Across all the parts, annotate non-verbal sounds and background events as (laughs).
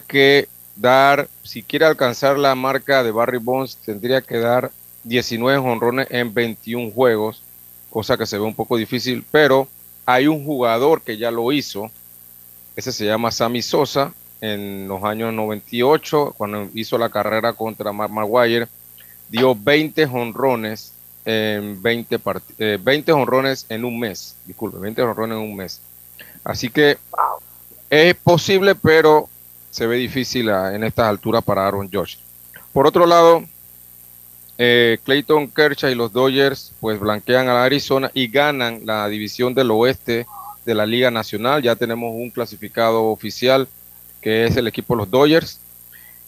que dar, si quiere alcanzar la marca de Barry Bonds, tendría que dar 19 honrones en 21 juegos, cosa que se ve un poco difícil, pero hay un jugador que ya lo hizo, ese se llama Sammy Sosa, en los años 98, cuando hizo la carrera contra Mark Maguire, dio 20 honrones en 20, 20 honrones en un mes, disculpe, 20 honrones en un mes. Así que es posible, pero se ve difícil en estas alturas para Aaron Josh. Por otro lado, eh, Clayton Kershaw y los Dodgers pues blanquean a Arizona y ganan la división del oeste de la Liga Nacional. Ya tenemos un clasificado oficial que es el equipo de los Dodgers.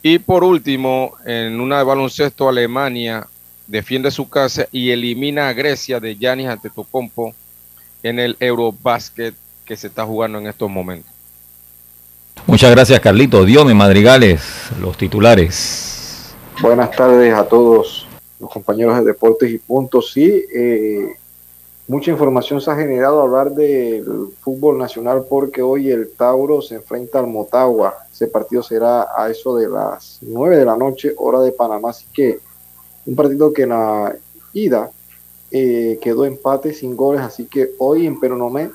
Y por último, en una de baloncesto, Alemania defiende su casa y elimina a Grecia de Giannis Antetokounmpo en el Eurobasket que se está jugando en estos momentos. Muchas gracias, Carlito. Diome Madrigales, los titulares. Buenas tardes a todos los compañeros de Deportes y Puntos. Sí, eh, mucha información se ha generado hablar del fútbol nacional porque hoy el Tauro se enfrenta al Motagua. Ese partido será a eso de las 9 de la noche, hora de Panamá. Así que un partido que en la ida eh, quedó empate sin goles. Así que hoy en Peronomé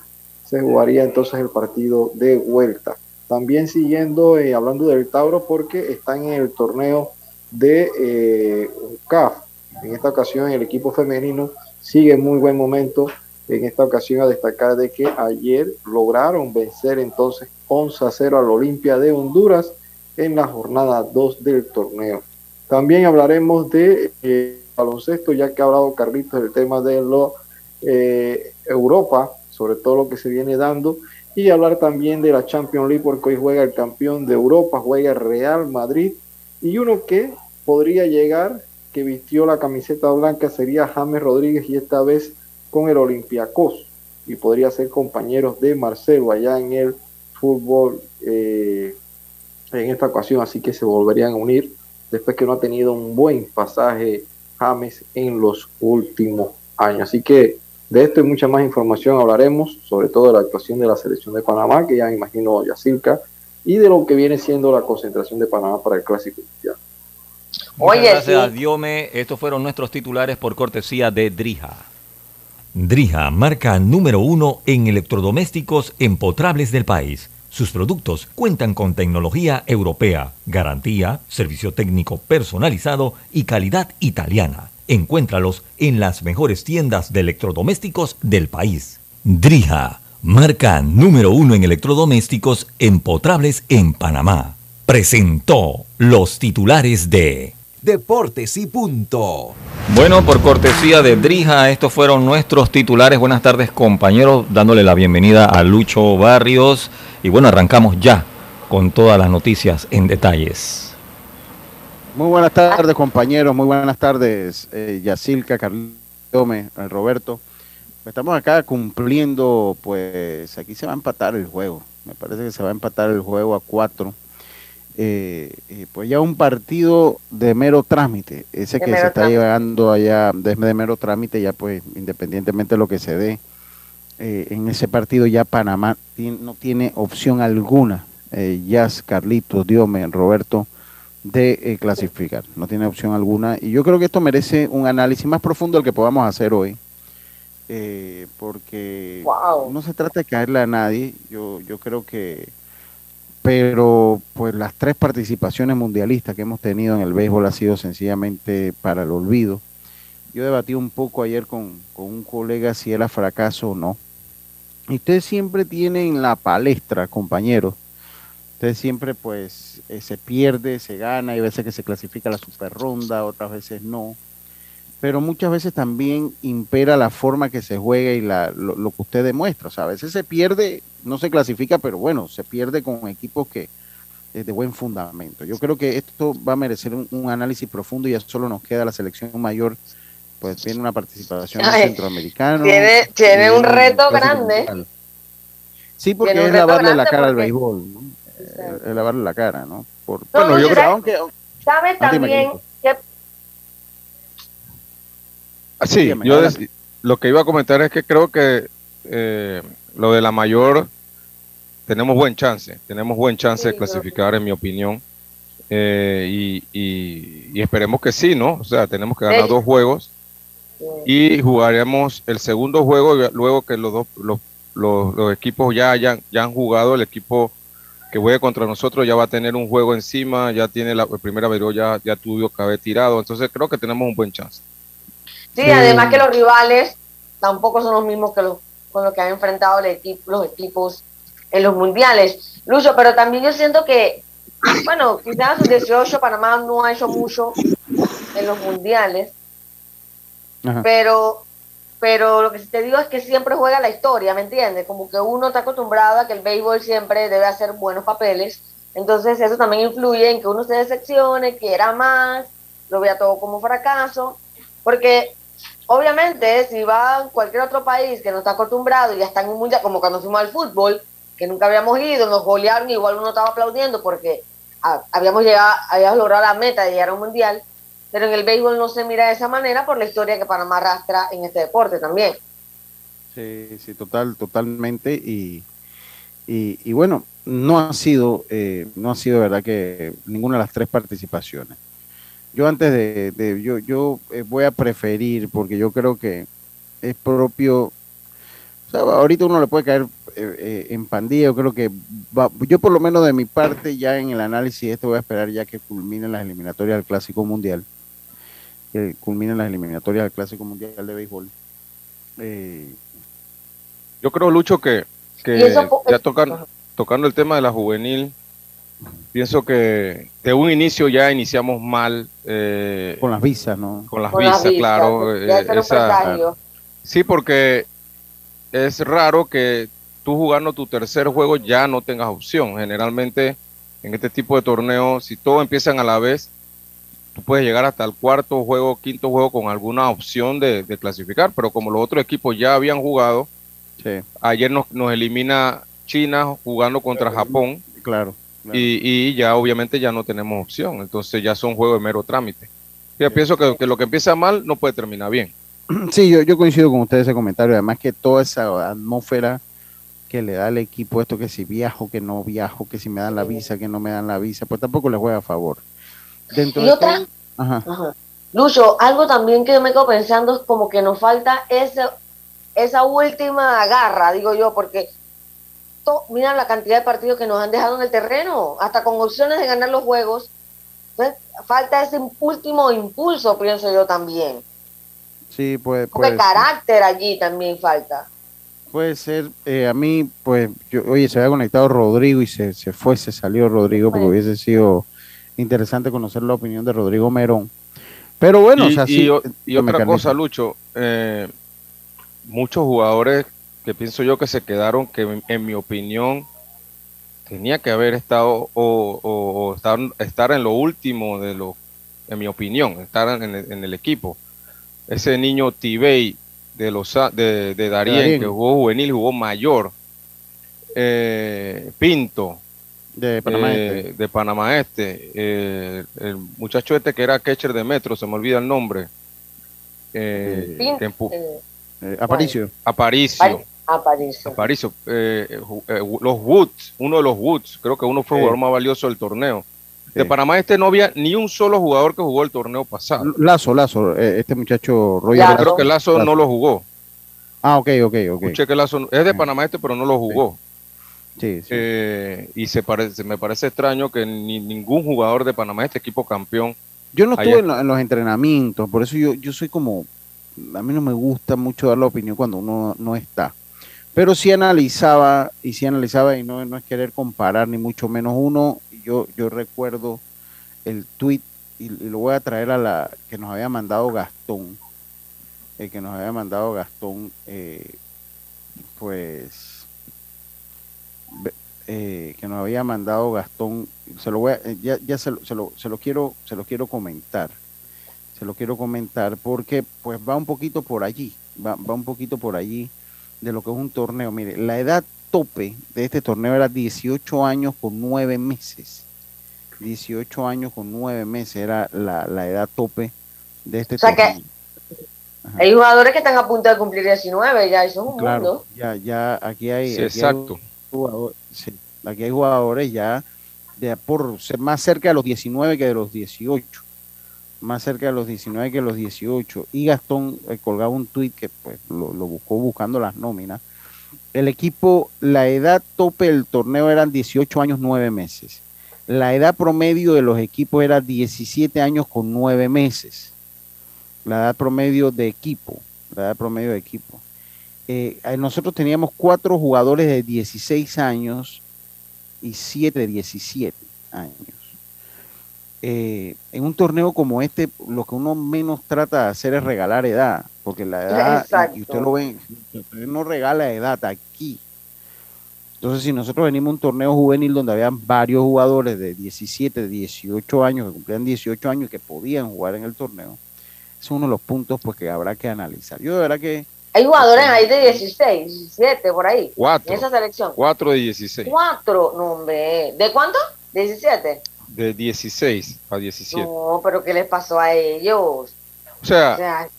se jugaría entonces el partido de vuelta. También siguiendo, eh, hablando del Tauro, porque está en el torneo de eh, CAF. En esta ocasión el equipo femenino sigue en muy buen momento. En esta ocasión a destacar de que ayer lograron vencer entonces 11 a 0 al Olimpia de Honduras en la jornada 2 del torneo. También hablaremos de eh, baloncesto, ya que ha hablado Carlitos del tema de lo, eh, Europa, sobre todo lo que se viene dando, y hablar también de la Champions League, porque hoy juega el campeón de Europa, juega Real Madrid, y uno que podría llegar que vistió la camiseta blanca sería James Rodríguez y esta vez con el Olympiacos. Y podría ser compañeros de Marcelo allá en el fútbol eh, en esta ocasión, así que se volverían a unir después que no ha tenido un buen pasaje James en los últimos años. Así que de esto y mucha más información hablaremos, sobre todo de la actuación de la selección de Panamá, que ya me imagino Yacirca, y de lo que viene siendo la concentración de Panamá para el Clásico Mundial. Gracias, Diome. Estos fueron nuestros titulares por cortesía de Drija. Drija, marca número uno en electrodomésticos empotrables del país. Sus productos cuentan con tecnología europea, garantía, servicio técnico personalizado y calidad italiana. Encuéntralos en las mejores tiendas de electrodomésticos del país. Drija, marca número uno en electrodomésticos empotrables en Panamá presentó los titulares de Deportes y Punto. Bueno, por cortesía de Drija, estos fueron nuestros titulares. Buenas tardes, compañeros, dándole la bienvenida a Lucho Barrios. Y bueno, arrancamos ya con todas las noticias en detalles. Muy buenas tardes, compañeros. Muy buenas tardes, eh, Yacilca, Carlome, eh, Roberto. Estamos acá cumpliendo, pues aquí se va a empatar el juego. Me parece que se va a empatar el juego a cuatro eh, eh, pues ya un partido de mero trámite, ese que se está llevando allá desde de mero trámite, ya pues independientemente de lo que se dé, eh, en ese partido ya Panamá no tiene opción alguna, eh, Jazz, Carlitos, Diome, Roberto, de clasificar, no tiene opción alguna. Y yo creo que esto merece un análisis más profundo del que podamos hacer hoy. porque no se trata de caerle a nadie, yo, yo creo que pero pues las tres participaciones mundialistas que hemos tenido en el béisbol ha sido sencillamente para el olvido. Yo debatí un poco ayer con, un colega si era fracaso o no. Y ustedes siempre tienen la palestra, compañeros. Ustedes siempre pues eh, se pierde, se gana, hay veces que se clasifica la super ronda, otras veces no pero muchas veces también impera la forma que se juega y la, lo, que usted demuestra. O sea, a veces se pierde, no se clasifica, pero bueno, se pierde con equipos que es de buen fundamento. Yo creo que esto va a merecer un, análisis profundo y ya solo nos queda la selección mayor, pues tiene una participación centroamericana. Tiene, un reto grande. Sí, porque es lavarle la cara al béisbol, Es lavarle la cara, ¿no? bueno, yo creo, aunque... ¿Sabe también que Ah, sí, yo lo que iba a comentar es que creo que eh, lo de la mayor tenemos buen chance, tenemos buen chance de clasificar, en mi opinión. Eh, y, esperemos que sí, ¿no? O sea, tenemos que ganar dos juegos y jugaremos el segundo juego luego que los dos los, los, equipos ya hayan ya han jugado el equipo que juegue contra nosotros ya va a tener un juego encima ya tiene la, primera vez ya ya tuvo que haber tirado entonces creo que tenemos un buen chance. Sí además que los rivales tampoco son los mismos que los con los que han enfrentado el equipo, los equipos en los mundiales. Lucho pero también yo siento que bueno quizás 18 Panamá no ha hecho mucho en los mundiales pero, pero lo que te digo es que siempre juega la historia, ¿me entiendes? Como que uno está acostumbrado a que el béisbol siempre debe hacer buenos papeles. Entonces eso también influye en que uno se decepcione, quiera más, lo vea todo como fracaso. Porque obviamente si va a cualquier otro país que no está acostumbrado y ya está en un mundial, como cuando fuimos al fútbol, que nunca habíamos ido, nos golearon, igual uno estaba aplaudiendo porque habíamos llegado, habíamos logrado la meta de llegar a un mundial pero en el béisbol no se mira de esa manera por la historia que Panamá arrastra en este deporte también. Sí, sí, total, totalmente. Y, y, bueno, no ha sido, eh, no ha sido verdad que ninguna de las tres participaciones. Yo antes de, yo, yo eh, voy a preferir, porque yo creo que es propio, o sea, ahorita uno le puede caer eh, en pandilla, yo creo que yo por lo menos de mi parte ya en el análisis este voy a esperar ya que culminen las eliminatorias del Clásico Mundial que culminen las eliminatorias del Clásico Mundial de Béisbol. Eh, Yo creo, Lucho, que, ya tocan, tocando el tema de la juvenil, pienso que de un inicio ya iniciamos mal. Eh, con las visas, ¿no? Con las visas, claro. Eh, sí, porque es raro que tú jugando tu tercer juego ya no tengas opción. Generalmente en este tipo de torneos, si todos empiezan a la vez, tú puedes llegar hasta el cuarto juego, quinto juego con alguna opción de, clasificar, pero como los otros equipos ya habían jugado, ayer nos, elimina China jugando contra Japón. Claro. Y, ya obviamente ya no tenemos opción, entonces ya son juegos de mero trámite. Yo pienso que, lo que empieza mal no puede terminar bien. Sí, yo, yo coincido con ustedes ese comentario, además que toda esa atmósfera que le da al equipo esto que si viajo, que no viajo, que si me dan la visa, que no me dan la visa, pues tampoco le juega a favor y otra, Lucho, algo también que me quedo pensando es como que nos falta ese, esa última garra, digo yo, porque mira la cantidad de partidos que nos han dejado en el terreno, hasta con opciones de ganar los juegos. Entonces, falta ese último impulso, pienso yo también. Sí, puede, Porque carácter allí también falta. Puede ser, eh, a mí, pues, yo, oye, se había conectado Rodrigo y se, se fue, se salió Rodrigo porque hubiese sido interesante conocer la opinión de Rodrigo Merón. Pero bueno, y, y, otra cosa, Lucho, eh, muchos jugadores que pienso yo que se quedaron, que en, mi opinión tenía que haber estado o, estar, estar, en lo último de lo, en mi opinión, estar en el, equipo. Ese niño Tibey de los de, de Darien, que jugó juvenil, jugó mayor. Eh, Pinto, de Panamá Este. De Panamá Este. Eh, el muchacho este que era catcher de Metro, se me olvida el nombre. Eh, eh, Aparicio. Aparicio. Aparicio. los Woods, uno de los Woods, creo que uno fue el jugador más valioso del torneo. De Panamá Este no había ni un solo jugador que jugó el torneo pasado. Lazo, Lazo, este muchacho Roger. Creo que Lazo, no lo jugó. Ah, ok, ok, ok. que Lazo es de Panamá Este, pero no lo jugó. Eh, y se parece, me parece extraño que ni, ningún jugador de Panamá, este equipo campeón. Yo no estuve en, los entrenamientos, por eso yo, yo soy como. A mí no me gusta mucho dar la opinión cuando uno no está. Pero sí analizaba, y sí analizaba, y no, no es querer comparar, ni mucho menos uno. Yo, yo recuerdo el tweet, y, lo voy a traer a la que nos había mandado Gastón. El que nos había mandado Gastón, eh, pues eh, que nos había mandado Gastón, se lo voy eh, ya, ya se, lo, se, lo, se, lo, quiero, se lo quiero comentar, se lo quiero comentar porque pues va un poquito por allí, va, va un poquito por allí de lo que es un torneo. Mire, la edad tope de este torneo era 18 años con 9 meses. 18 años con 9 meses era la, la edad tope de este torneo. hay jugadores que están a punto de cumplir 19, ya eso es un claro, Ya, ya, aquí hay. exacto jugadores, aquí hay jugadores ya de por ser más cerca de los 19 que de los 18. Más cerca de los 19 que de los 18. Y Gastón eh, colgaba un tuit que pues, lo, buscó buscando las nóminas. El equipo, la edad tope del torneo eran 18 años 9 meses. La edad promedio de los equipos era 17 años con 9 meses. La edad promedio de equipo. La edad promedio de equipo. Eh, nosotros teníamos cuatro jugadores de 16 años y 7 de 17 años. Eh, en un torneo como este, lo que uno menos trata de hacer es regalar edad, porque la edad, y usted lo ve, usted no regala edad aquí. Entonces, si nosotros venimos a un torneo juvenil donde habían varios jugadores de 17, 18 años, que cumplían 18 años y que podían jugar en el torneo, es uno de los puntos pues, que habrá que analizar. Yo de verdad que hay jugadores ahí de 16, 17, por ahí. Cuatro. En esa selección. Cuatro de 16. Cuatro, no, hombre. ¿De cuánto? ¿De 17? De 16 a 17. No, pero ¿qué les pasó a ellos? O sea, o sea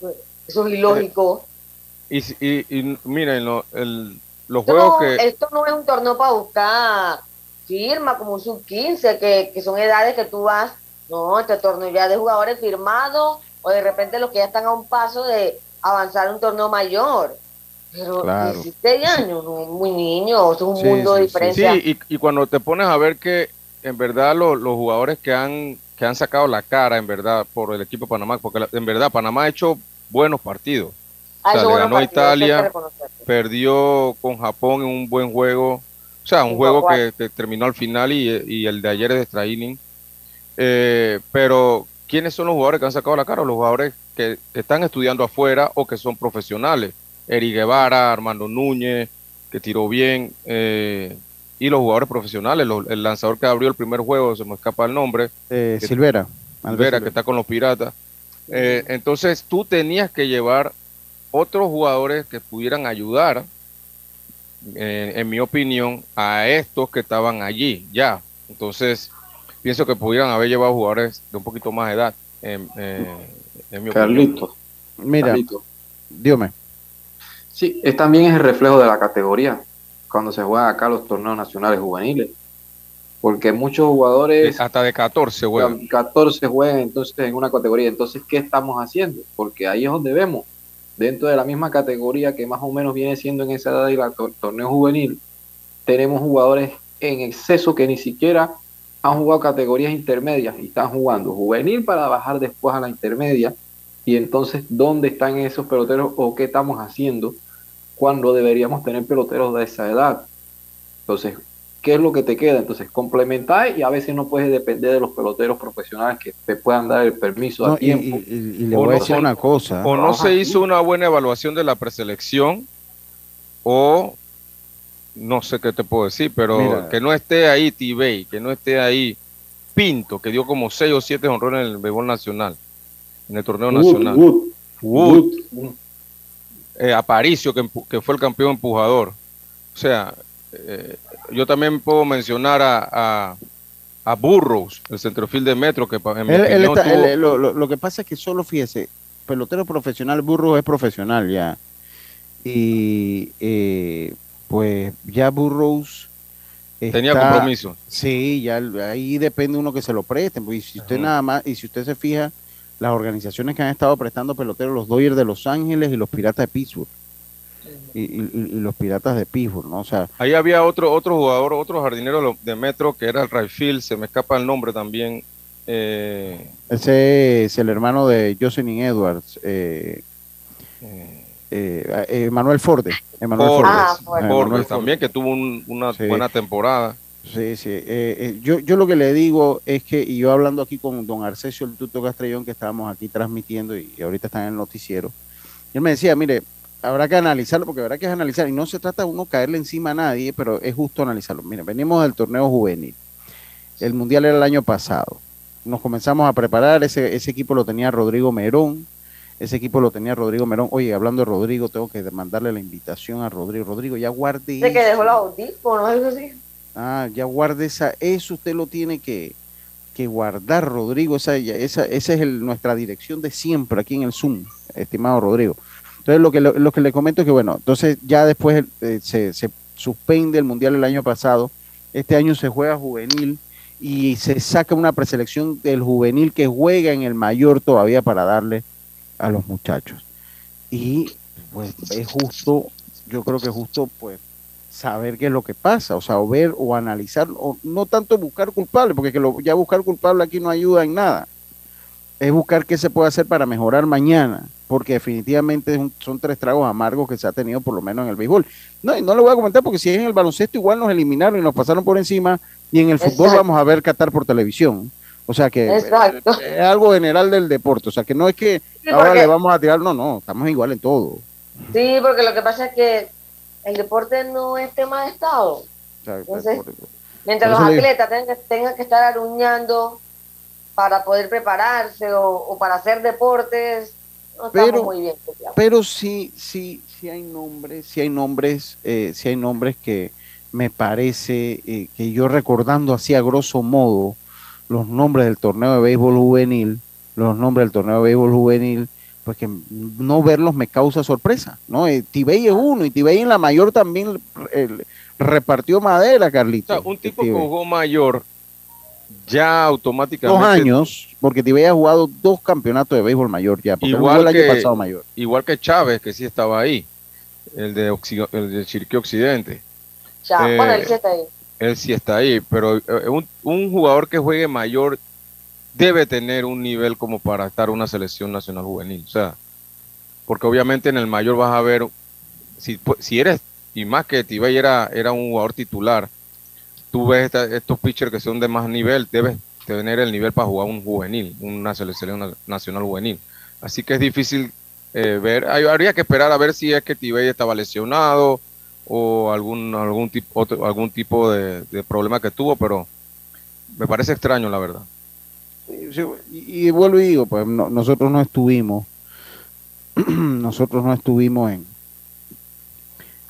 eso, es ilógico. Y, y, y miren, lo, el, los juegos que. Esto no es un torneo para buscar firma como un sub-15, que, que son edades que tú vas. No, este torneo ya de jugadores firmados o de repente los que ya están a un paso de avanzar a un torneo mayor. Pero claro. 16 años, muy niño, es un mundo diferente. Sí, y, cuando te pones a ver que en verdad los jugadores que han, que han sacado la cara, en verdad, por el equipo de Panamá, porque en verdad Panamá ha hecho buenos partidos. o sea, le ganó a Italia, perdió con Japón en un buen juego. O sea, un juego que, terminó al final y, el de ayer es de extra eh, pero, ¿quiénes son los jugadores que han sacado la cara? Los jugadores que, están estudiando afuera o que son profesionales. Eri Guevara, Armando Núñez, que tiró bien, eh, y los jugadores profesionales. el lanzador que abrió el primer juego, se me escapa el nombre. Eh, Silvera. Silvera, que está con los Piratas. Eh, entonces tú tenías que llevar otros jugadores que pudieran ayudar, en mi opinión, a estos que estaban allí ya. Entonces, pienso que pudieran haber llevado jugadores de un poquito más de edad. Carlito. Mira, dígame. Sí, es también es el reflejo de la categoría cuando se juegan acá los torneos nacionales juveniles. Porque muchos jugadores. Hasta de 14 juegan. 14 juegan entonces en una categoría. Entonces, ¿qué estamos haciendo? Porque ahí es donde vemos, dentro de la misma categoría que más o menos viene siendo en esa edad y la torneo juvenil, tenemos jugadores en exceso que ni siquiera han jugado categorías intermedias y están jugando juvenil para bajar después a la intermedia. Y entonces, ¿dónde están esos peloteros o qué estamos haciendo cuando deberíamos tener peloteros de esa edad? Entonces, ¿qué es lo que te queda? Entonces, complementar y a veces no puedes depender de los peloteros profesionales que te puedan dar el permiso a tiempo. Y, le voy a decir una cosa. O no se hizo una buena evaluación de la preselección o no sé qué te puedo decir, pero que no esté ahí Tibey, que no esté ahí Pinto, que dio como 6 o 7 honrones en el béisbol nacional, en el torneo nacional. Wood, eh, Aparicio, que, fue el campeón empujador. O sea, eh, yo también puedo mencionar a, a, Burroughs, el centrofil de Metro, que en mi lo, que pasa es que solo fíjese, pelotero profesional, Burroughs es profesional ya. Y eh, pues ya Burroughs tenía compromiso. Sí, ya ahí depende uno que se lo preste. Pues, y si usted nada más, y si usted se fija, las organizaciones que han estado prestando peloteros, los Dodgers de Los Ángeles y los Piratas de Pittsburgh. Y, los Piratas de Pittsburgh, ¿no? O sea, ahí había otro otro jugador, otro jardinero de Metro que era el Rayfield, se me escapa el nombre también. Eh, ese es el hermano de Jocelyn Edwards. Eh, eh eh, eh, Manuel Forde. Ah, también, que tuvo una buena temporada. Sí, sí. Eh, yo, yo lo que le digo es que, y yo hablando aquí con don Arcesio el Tuto Castrellón, que estábamos aquí transmitiendo y, ahorita está en el noticiero, él me decía, mire, habrá que analizarlo porque habrá que analizar, y no se trata de uno caerle encima a nadie, pero es justo analizarlo. Mire, venimos del torneo juvenil. El mundial era el año pasado. Nos comenzamos a preparar, ese, ese equipo lo tenía Rodrigo Merón, ese equipo lo tenía Rodrigo Merón. Oye, hablando de Rodrigo, tengo que mandarle la invitación a Rodrigo. Rodrigo, ya guarde ¿De que dejó la audífono algo así? Ah, ya guarde esa. Eso usted lo tiene que, que guardar, Rodrigo. Esa, esa, esa es nuestra dirección de siempre aquí en el Zoom, estimado Rodrigo. Entonces, lo que, lo, que le comento es que, bueno, entonces ya después eh, se, se suspende el Mundial el año pasado, este año se juega juvenil y se saca una preselección del juvenil que juega en el mayor todavía para darle a los muchachos. Y pues es justo, yo creo que es justo pues saber qué es lo que pasa, o sea, o ver o analizar, o no tanto buscar culpable, porque que lo, ya buscar culpable aquí no ayuda en nada, es buscar qué se puede hacer para mejorar mañana, porque definitivamente son tres tragos amargos que se ha tenido por lo menos en el béisbol. No, y no lo voy a comentar porque si es en el baloncesto igual nos eliminaron y nos pasaron por encima y en el fútbol vamos a ver Qatar por televisión. O sea que es, algo general del deporte, o sea que no es que ahora le vamos a tirar, no, no, estamos igual en todo. Sí, porque lo que pasa es que el deporte no es tema de Estado. Entonces, mientras los atletas tengan que, estar aruñando para poder prepararse o, para hacer deportes, no pero, muy bien. Pero sí, sí, sí hay nombres, sí hay nombres, eh, sí hay nombres que me parece eh, que yo recordando así a grosso modo los nombres del torneo de béisbol juvenil, los nombres del torneo de béisbol juvenil, pues que no verlos me causa sorpresa, ¿no? Eh, Tibey es uno y Tibey en la mayor también repartió madera, Carlito. un tipo que jugó mayor ya automáticamente. Dos años, porque Tibey ha jugado dos campeonatos de béisbol mayor ya, igual el año pasado mayor. Igual que Chávez, que sí estaba ahí, el de, el de Chiriquí Occidente. Ya, bueno, él sí está ahí. Él sí está ahí, pero eh, un, un jugador que juegue mayor debe tener un nivel como para estar una selección nacional juvenil. O sea, porque obviamente en el mayor vas a ver, si, si eres, y más que Tibey era, era un jugador titular, tú ves estos pitchers que son de más nivel, debes tener el nivel para jugar un juvenil, una selección nacional juvenil. Así que es difícil eh, ver, habría que esperar a ver si es que Tibey estaba lesionado o algún, algún, tipo, algún tipo de problema que tuvo, pero me parece extraño la verdad y, vuelvo y digo, pues nosotros no estuvimos, (clears throat) nosotros no estuvimos en,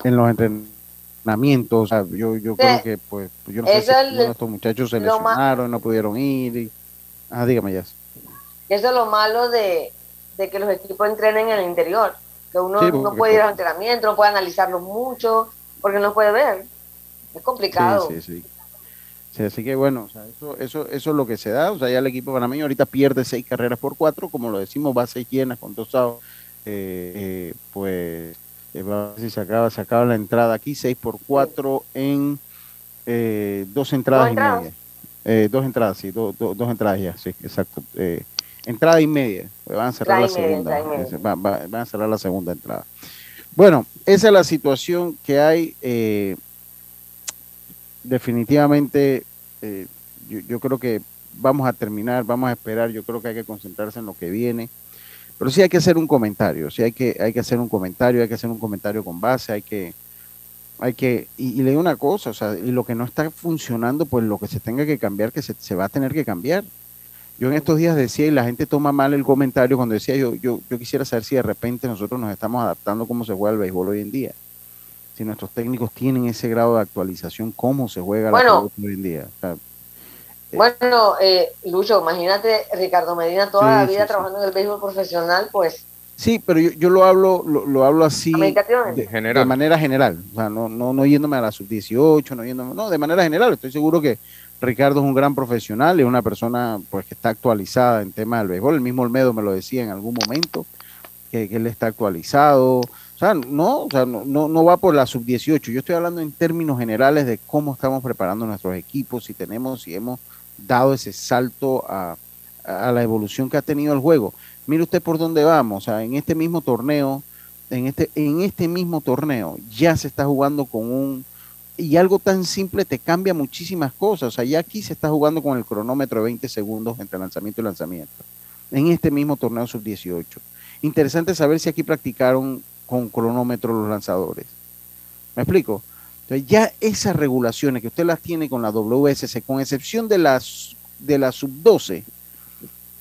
en los entrenamientos. yo, yo creo que, pues, yo no sé si estos muchachos se lesionaron, no pudieron ir. Y, ah, dígame ya. Eso es lo malo de, que los equipos entrenen en el interior. Que uno no puede ir al entrenamiento, no puede analizarlo mucho, porque no puede ver. Es complicado. Sí, sí, sí así que bueno, eso, eso, eso es lo que se da. O sea, ya el equipo panameño ahorita pierde seis carreras por cuatro, como lo decimos, bases llenas con dos eh, eh, pues eh, va a ver si se acaba, se acaba la entrada aquí, seis por cuatro en eh, dos entradas y media. dos entradas, sí, dos entradas ya, sí, exacto. entrada y media, pues van a cerrar la segunda. van a cerrar la segunda entrada. Bueno, esa es la situación que hay definitivamente eh, yo, creo que vamos a terminar, vamos a esperar, yo creo que hay que concentrarse en lo que viene, pero sí hay que hacer un comentario, sí hay que, hay que hacer un comentario, hay que hacer un comentario con base, hay que, hay que, y, le digo una cosa, o sea, y lo que no está funcionando, pues lo que se tenga que cambiar, que se, se va a tener que cambiar. Yo en estos días decía, y la gente toma mal el comentario cuando decía, yo, yo, yo quisiera saber si de repente nosotros nos estamos adaptando cómo se juega el béisbol hoy en día si nuestros técnicos tienen ese grado de actualización, cómo se juega la pelota hoy en día. Eh, bueno, eh, Lucho, imagínate Ricardo Medina toda la vida trabajando en el béisbol profesional, pues. Sí, pero yo, yo lo hablo lo, hablo así de, de, manera general, o sea, no, no, no yéndome a la sub-18, no yéndome, no, de manera general, estoy seguro que Ricardo es un gran profesional, es una persona pues que está actualizada en temas del béisbol, el mismo Olmedo me lo decía en algún momento, que, que él está actualizado, o sea, no, o sea, no, no, va por la sub-18. Yo estoy hablando en términos generales de cómo estamos preparando nuestros equipos, si tenemos, si hemos dado ese salto a, la evolución que ha tenido el juego. Mire usted por dónde vamos. O sea, en este mismo torneo, en este, en este mismo torneo, ya se está jugando con un y algo tan simple te cambia muchísimas cosas. O sea, ya aquí se está jugando con el cronómetro de 20 segundos entre lanzamiento y lanzamiento. En este mismo torneo sub-18. Interesante saber si aquí practicaron con cronómetro los lanzadores. ¿Me explico? Entonces ya esas regulaciones que usted las tiene con la WSC, con excepción de las de la sub-12,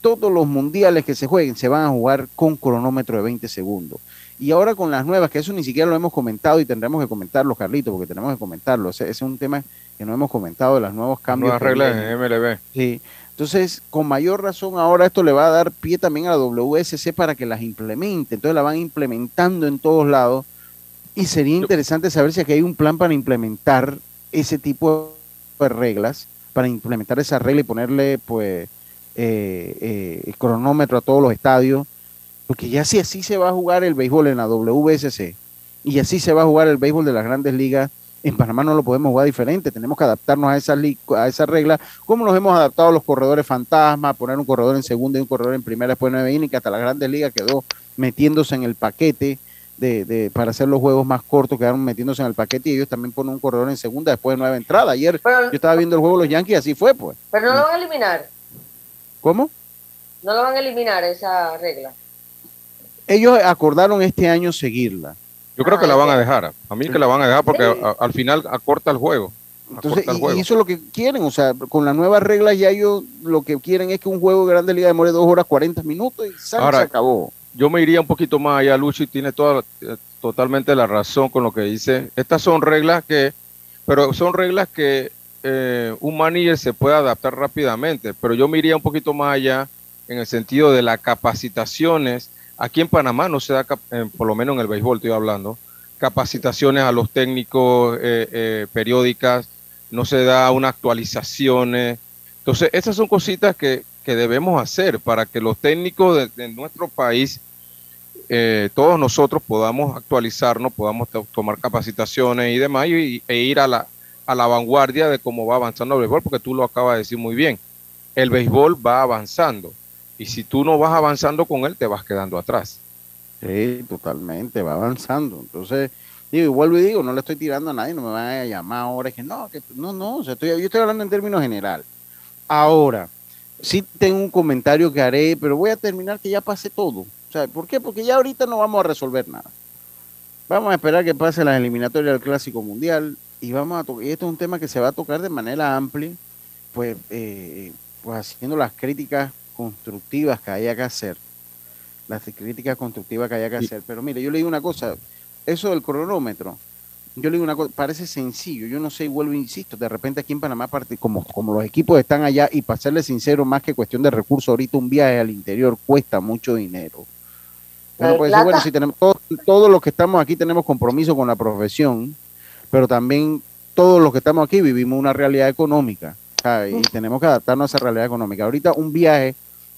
todos los mundiales que se jueguen se van a jugar con cronómetro de 20 segundos. Y ahora con las nuevas, que eso ni siquiera lo hemos comentado y tendremos que comentarlo, Carlito, porque tenemos que comentarlo. Ese, es un tema que no hemos comentado de los nuevos cambios. Nuevas reglas de MLB. Sí. Entonces, con mayor razón, ahora esto le va a dar pie también a la WSC para que las implemente. Entonces la van implementando en todos lados Y sería interesante saber si aquí hay un plan para implementar ese tipo de reglas, para implementar esa regla y ponerle pues eh, eh, el cronómetro a todos los estadios, porque ya si así se va a jugar el béisbol en la WSC y así se va a jugar el béisbol de las grandes ligas, en Panamá no lo podemos jugar diferente, tenemos que adaptarnos a esa, a esa regla, como nos hemos adaptado a los corredores fantasma, poner un corredor en segunda y un corredor en primera después de nueve innings, que hasta la grandes ligas quedó metiéndose en el paquete de, de, para hacer los juegos más cortos, quedaron metiéndose en el paquete y ellos también ponen un corredor en segunda después de nueva entrada. Ayer yo estaba viendo el juego de los Yankees, así fue, pues. Pero no lo van a eliminar. ¿Cómo? No lo van a eliminar esa regla. Ellos acordaron este año seguirla. Yo creo que la van a dejar. A mí que la van a dejar porque al final acorta el juego. Entonces, y, eso es lo que quieren, o sea, con la nueva regla ya ellos lo que quieren es que un juego de Grande Liga demore dos horas 40 minutos y se acabó. Yo me iría un poquito más allá, Lucho, y tiene toda, totalmente la razón con lo que dice. Estas son reglas que, pero son reglas que eh, un manager se puede adaptar rápidamente, pero yo me iría un poquito más allá en el sentido de las capacitaciones Aquí en Panamá no se da, eh, por lo menos en el béisbol estoy hablando, capacitaciones a los técnicos eh, eh, periódicas, no se da una actualizaciones. Entonces, esas son cositas que, debemos hacer para que los técnicos de, nuestro país, todos nosotros podamos actualizarnos, podamos tomar capacitaciones y demás y, e ir a la, a la vanguardia de cómo va avanzando el béisbol, porque tú lo acabas de decir muy bien. El béisbol va avanzando y si tú no vas avanzando con él, te vas quedando atrás. Sí, totalmente, va avanzando. Entonces, digo, y vuelvo y digo, no le estoy tirando a nadie, no me van a llamar ahora, es que no, que no, no, o sea, estoy, yo estoy hablando en términos general. Ahora, sí tengo un comentario que haré, pero voy a terminar que ya pase todo. O sea, ¿por qué? Porque ya ahorita no vamos a resolver nada. Vamos a esperar que pase las eliminatorias del Clásico Mundial y vamos a tocar, y esto es un tema que se va a tocar de manera amplia, pues, eh, pues haciendo las críticas constructivas que haya que hacer, las críticas constructivas que haya que hacer. Pero mire, yo le digo una cosa, eso del cronómetro, yo le digo una cosa, parece sencillo, yo no sé, y vuelvo e insisto, de repente aquí en Panamá, como, como los equipos están allá, y para serle sincero, más que cuestión de recursos, ahorita un viaje al interior cuesta mucho dinero. Bueno, pues bueno, si tenemos, todos, todos los que estamos aquí tenemos compromiso con la profesión, pero también todos los que estamos aquí vivimos una realidad económica y tenemos que adaptarnos a esa realidad económica. Ahorita un viaje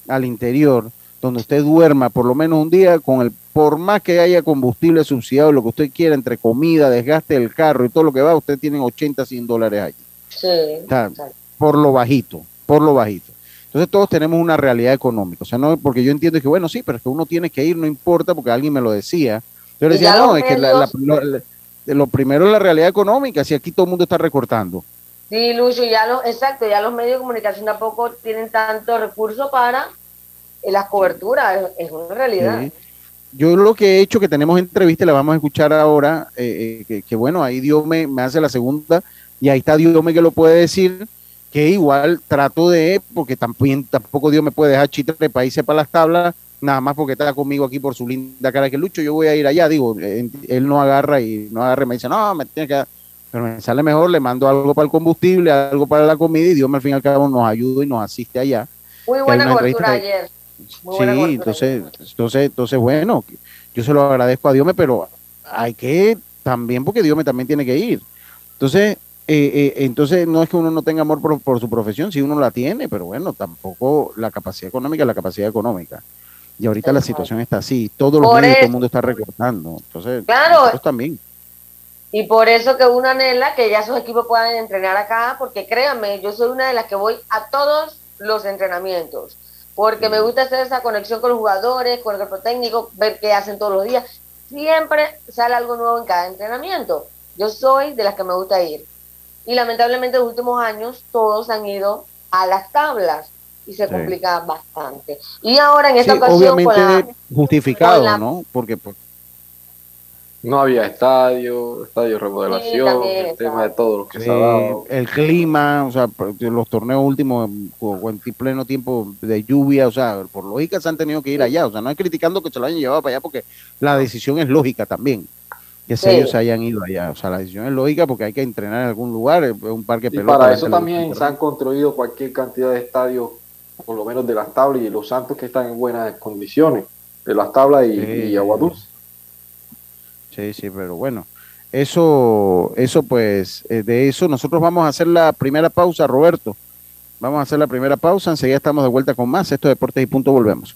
al interior, donde usted duerma por lo menos un día con el, por más que haya combustible subsidiado, lo que usted quiera, entre comida, desgaste del carro y todo lo que va, usted tiene 80, 100 dólares allí. Sí. por lo bajito, por lo bajito. Entonces todos tenemos una realidad económica. O sea, no, porque yo entiendo que, bueno, sí, pero es que uno tiene que ir, no importa, porque alguien me lo decía. Yo decía, no, es que lo primero es la realidad económica, si aquí todo el mundo está recortando. Sí, Lucho, ya los, exacto, ya los medios de comunicación tampoco tienen tanto recurso para eh, las coberturas, es, una realidad. Yo lo que he hecho, que tenemos entrevista, la vamos a escuchar ahora, eh, eh, que, bueno, ahí Dios me, me hace la segunda, y ahí está Dios me que lo puede decir, que igual trato de, porque también, tampoco Dios me puede dejar chitre para irse para las tablas, nada más porque está conmigo aquí por su linda cara que Lucho, yo voy a ir allá, digo, él no agarra y no agarra y me dice, no, me tiene que pero me sale mejor, le mando algo para el combustible, algo para la comida y Dios al fin y al cabo nos ayuda y nos asiste allá. Muy buena cobertura ayer. sí, entonces, entonces, entonces, bueno, yo se lo agradezco a Dios, pero hay que también, porque Dios me también tiene que ir. Entonces, eh, eh, entonces no es que uno no tenga amor por, su profesión, si uno la tiene, pero bueno, tampoco la capacidad económica la capacidad económica. Y ahorita la situación está así, todos los medios, todo el mundo está recortando. Entonces, claro, también. Y por eso que uno anhela que ya sus equipos puedan entrenar acá, porque créanme, yo soy una de las que voy a todos los entrenamientos, porque me gusta hacer esa conexión con los jugadores, con el cuerpo técnico, ver qué hacen todos los días. Siempre sale algo nuevo en cada entrenamiento. Yo soy de las que me gusta ir. Y lamentablemente en los últimos años todos han ido a las tablas y se complica bastante. Y ahora en esta ocasión... Obviamente justificado, ¿no? Porque... Pues, no había estadio, estadio remodelación, el tema de todo lo que se ha dado. El clima, o sea, los torneos últimos en pleno tiempo de lluvia, o sea, por lógica se han tenido que ir allá. O sea, no es criticando que se lo hayan llevado para allá porque la decisión es lógica también. Que ellos se hayan ido allá. O sea, la decisión es lógica porque hay que entrenar en algún lugar, es un parque y Para eso también se han construido cualquier cantidad de estadios, por lo menos de las tablas y los santos que están en buenas condiciones, de las tablas y, y agua dulce. Sí, sí, pero bueno, eso, eso pues, eh, de eso nosotros vamos a hacer la primera pausa, Roberto. Vamos a hacer la primera pausa, enseguida estamos de vuelta con más. Esto es Deportes y Punto, volvemos.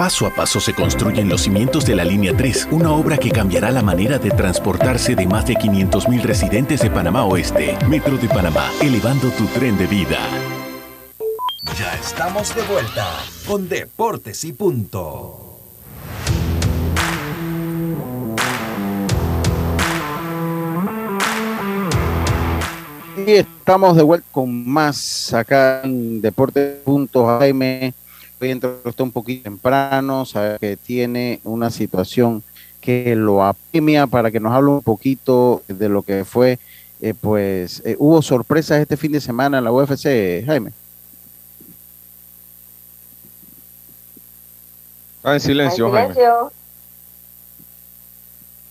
Paso a paso se construyen los cimientos de la Línea 3, una obra que cambiará la manera de transportarse de más de 500.000 residentes de Panamá Oeste. Metro de Panamá, elevando tu tren de vida. Ya estamos de vuelta con Deportes y Punto. Y estamos de vuelta con más acá en Deportes Jaime entró usted un poquito temprano, sabe que tiene una situación que lo apremia para que nos hable un poquito de lo que fue, eh, pues eh, hubo sorpresas este fin de semana en la UFC, Jaime. Ah, en silencio, Jaime.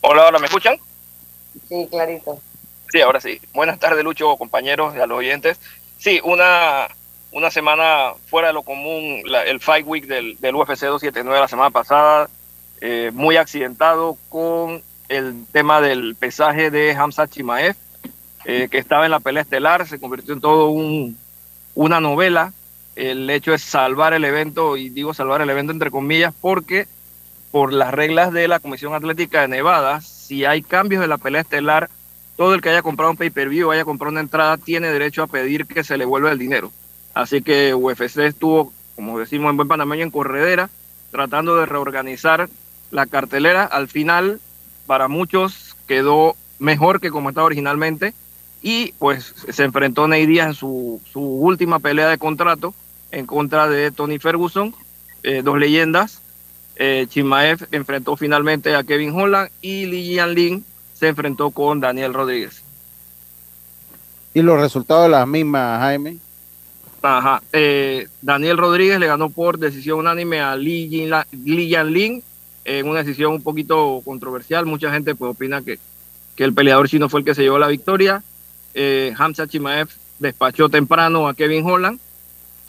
Hola, hola, ¿me escuchan? Sí, clarito. Sí, ahora sí. Buenas tardes, Lucho, compañeros y a los oyentes. Sí, una, una semana fuera de lo común, el Fight Week del, del UFC 279 la semana pasada, eh, muy accidentado con el tema del pesaje de Hamza Chimaev, eh, que estaba en la pelea estelar, se convirtió en todo un, una novela. El hecho es salvar el evento, y digo salvar el evento entre comillas, porque por las reglas de la Comisión Atlética de Nevada, si hay cambios de la pelea estelar, todo el que haya comprado un pay-per-view, haya comprado una entrada, tiene derecho a pedir que se le vuelva el dinero. Así que UFC estuvo, como decimos en buen panameño, en corredera, tratando de reorganizar la cartelera. Al final, para muchos, quedó mejor que como estaba originalmente. Y pues se enfrentó Ney Díaz en su, su última pelea de contrato en contra de Tony Ferguson, eh, dos leyendas. Eh, Chimaev enfrentó finalmente a Kevin Holland y Li Lin se enfrentó con Daniel Rodríguez. ¿Y los resultados de las mismas, Jaime? Ajá. Eh, Daniel Rodríguez le ganó por decisión unánime a Li, Lin en una decisión un poquito controversial. Mucha gente pues, opina que, que el peleador chino fue el que se llevó la victoria. Eh, Hamza Chimaev despachó temprano a Kevin Holland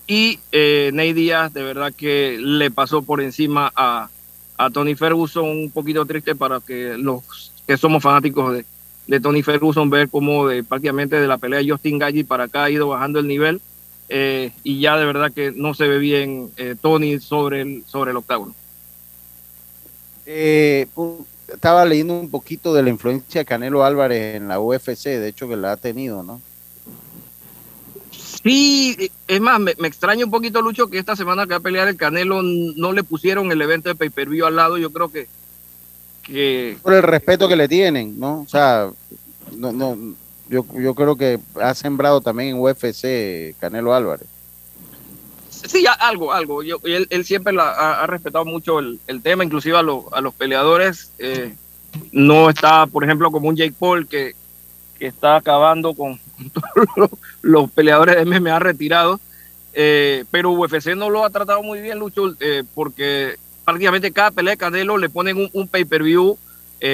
y eh, Ney Díaz de verdad que le pasó por encima a, a Tony Ferguson, un poquito triste para que los que somos fanáticos de, de Tony Ferguson ver cómo de, prácticamente de la pelea de Justin Gaggi para acá ha ido bajando el nivel eh, y ya de verdad que no se ve bien eh, Tony sobre el, sobre el octágono. Eh, estaba leyendo un poquito de la influencia de Canelo Álvarez en la UFC, de hecho que la ha tenido, ¿no? Sí, es más, me, extraña un poquito, Lucho, que esta semana que va a pelear el Canelo no le pusieron el evento de pay-per-view al lado. Yo creo que, que... Por el respeto que le tienen, ¿no? O sea, no, no, yo, yo creo que ha sembrado también en UFC Canelo Álvarez. Sí, algo, algo. Él, él siempre ha, respetado mucho el, tema, inclusive a, a los peleadores. Eh, no está, por ejemplo, como un Jake Paul que, que está acabando con (laughs) todos los, peleadores de MMA retirados. Eh, pero UFC no lo ha tratado muy bien, Lucho, eh, porque prácticamente cada pelea de Canelo le ponen un, un pay-per-view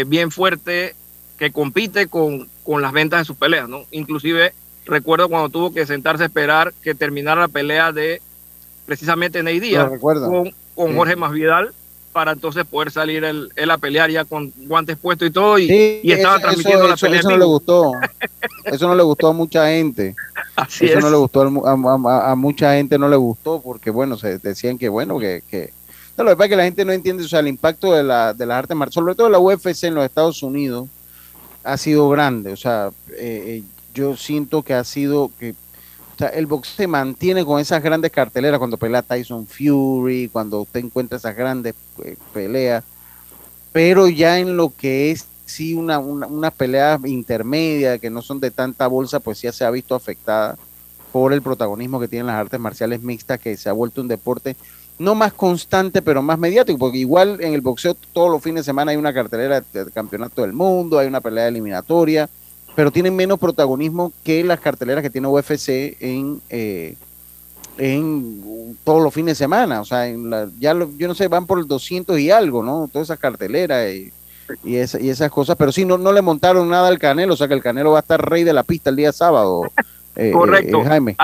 bien fuerte que compite con, con las ventas de sus peleas, ¿no? Inclusive recuerdo cuando tuvo que sentarse a esperar que terminara la pelea de precisamente Ney Díaz con, con Jorge Masvidal para entonces poder salir él, a pelear ya con guantes puestos y todo y, estaba transmitiendo la pelea. Eso no le gustó, (laughs) eso no le gustó a mucha gente. eso no le gustó a, mucha gente, no le gustó porque bueno, se decían que bueno, que, que lo que pasa es que la gente no entiende, o sea, el impacto de, la, de las artes marciales, sobre todo la UFC en los Estados Unidos, ha sido grande. O sea, eh, eh, yo siento que ha sido que o sea, el box se mantiene con esas grandes carteleras cuando pelea Tyson Fury, cuando usted encuentra esas grandes eh, peleas, pero ya en lo que es sí una, una, una, pelea intermedia que no son de tanta bolsa, pues ya se ha visto afectada por el protagonismo que tienen las artes marciales mixtas, que se ha vuelto un deporte no más constante, pero más mediático, porque igual en el boxeo todos los fines de semana hay una cartelera de campeonato del mundo, hay una pelea eliminatoria, pero tienen menos protagonismo que las carteleras que tiene UFC en, eh, en todos los fines de semana. O sea, en la, ya yo no sé, van por el 200 y algo, ¿no? Todas esas carteleras y, y, y esas cosas, pero sí, no, no le montaron nada al Canelo, o sea que el Canelo va a estar rey de la pista el día sábado. Eh, Correcto. Eh, Jaime.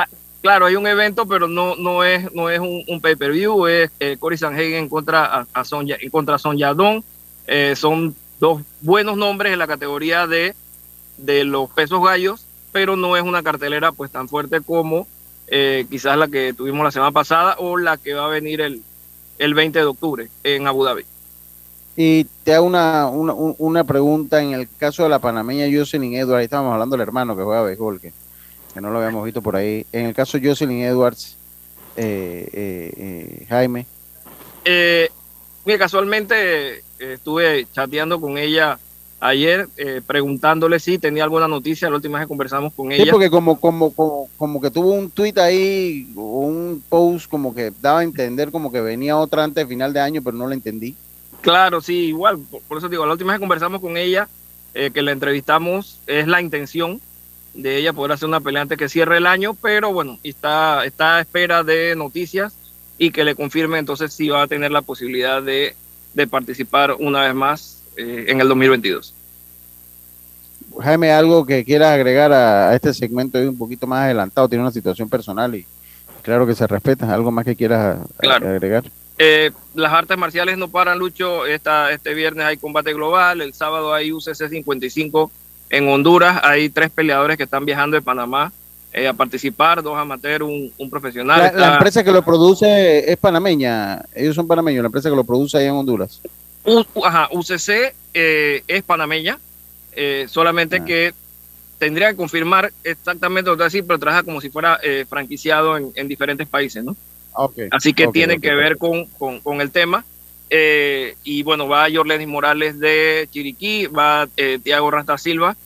Claro, hay un evento, pero no, no es, no es un, pay-per-view, es eh, Cory Sanhagen contra, a, Sonja, contra Son Yadon. Eh, son dos buenos nombres en la categoría de, de los pesos gallos, pero no es una cartelera pues tan fuerte como eh, quizás la que tuvimos la semana pasada o la que va a venir el, el 20 de octubre en Abu Dhabi. Y te hago una, una, una pregunta en el caso de la panameña Jocelyn Edwards, ahí estábamos hablando del hermano que juega béisbol, que que no lo habíamos visto por ahí. En el caso de Jocelyn Edwards, eh, eh, eh Jaime. Eh, mira, casualmente estuve chateando con ella ayer, preguntándole si tenía alguna noticia. La última vez que conversamos con ella. Sí, porque como, como, como, como que tuvo un tweet ahí, o un post como que daba a entender como que venía otra antes de final de año, pero no la entendí. Claro, sí, igual. Por, por eso digo, la última vez que conversamos con ella, que la entrevistamos, es la intención de ella poder hacer una pelea antes que cierre el año, pero bueno, está, está a espera de noticias y que le confirme entonces si va a tener la posibilidad de, participar una vez más eh, en el 2022. Jaime, algo que quieras agregar a, este segmento un poquito más adelantado, tiene una situación personal y claro que se respeta. ¿Algo más que quieras agregar? Eh, las artes marciales no paran, Lucho. Esta, este viernes hay combate global, el sábado hay UCC 55 en Honduras. Hay tres peleadores que están viajando de Panamá eh, a participar, dos amateurs, un, un profesional. La, empresa que lo produce es panameña, ellos son panameños, la empresa que lo produce ahí en Honduras. ajá, UCC eh, es panameña, solamente ah. que tendría que confirmar exactamente lo que decir, pero trabaja como si fuera franquiciado en, en diferentes países, ¿no? Así que tiene que ver con, con, el tema. Eh, y bueno, va Jorlenis Morales de Chiriquí, va eh, Tiago Rasta Silva,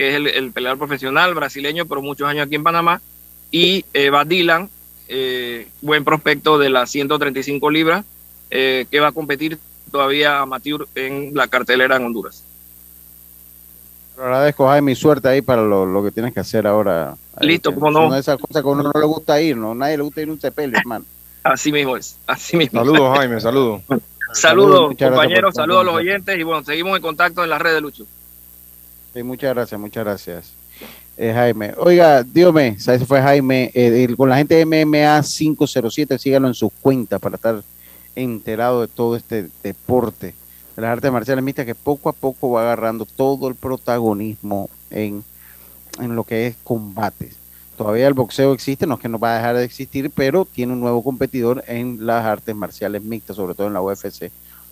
que es el, peleador profesional brasileño, pero muchos años aquí en Panamá, y eh, va Dylan, buen prospecto de las 135 libras, que va a competir todavía amateur en la cartelera en Honduras. agradezco, Jaime, mi suerte ahí para lo, que tienes que hacer ahora. Listo, como no. Esas cosas que a uno no le gusta ir, ¿no? Nadie le gusta ir a un sepelio, hermano. (laughs) Así mismo es, así mismo. Saludos, Jaime, saludos. Saludos, compañeros, saludos a los oyentes y bueno, seguimos en contacto en la red de Lucho. Sí, muchas gracias, muchas gracias. Eh, Jaime. Oiga, dígame, ese fue Jaime, eh, con la gente de MMA 507, síganlo en sus cuentas para estar enterado de todo este deporte de las artes marciales mixtas que poco a poco va agarrando todo el protagonismo en, en lo que es combates todavía el boxeo existe, no es que no va a dejar de existir, pero tiene un nuevo competidor en las artes marciales mixtas, sobre todo en la UFC.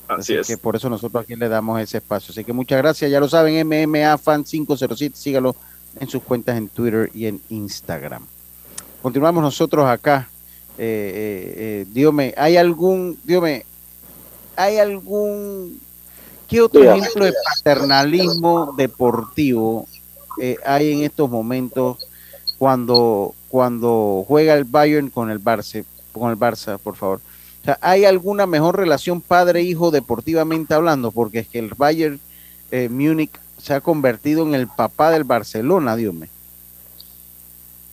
Así, es. que por eso nosotros aquí le damos ese espacio. Así que muchas gracias, ya lo saben, MMA Fan 507, sígalo en sus cuentas en Twitter y en Instagram. Continuamos nosotros acá. Eh, eh, eh ¿hay algún, dígame, hay algún, qué otro ejemplo de paternalismo deportivo eh, hay en estos momentos cuando, cuando juega el Bayern con el Barça, con el Barça, por favor. O sea, ¿hay alguna mejor relación padre-hijo deportivamente hablando? Porque es que el Bayern eh, Múnich se ha convertido en el papá del Barcelona, Dios mío.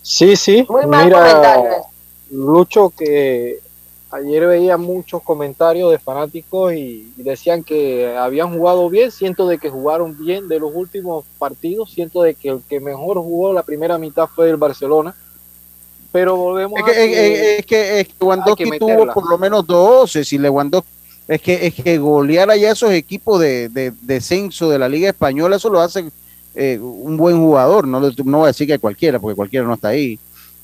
Sí, sí. Mira, Lucho, que ayer veía muchos comentarios de fanáticos y, decían que habían jugado bien, siento de que jugaron bien de los últimos partidos, siento de que el que mejor jugó la primera mitad fue el Barcelona, pero volvemos es que, a es, que, es que tuvo por lo menos 12, si Lewandowski es que, es que golear allá esos equipos de, de descenso de la Liga Española, eso lo hace eh, un buen jugador, no, no voy a decir que cualquiera, porque cualquiera no está ahí,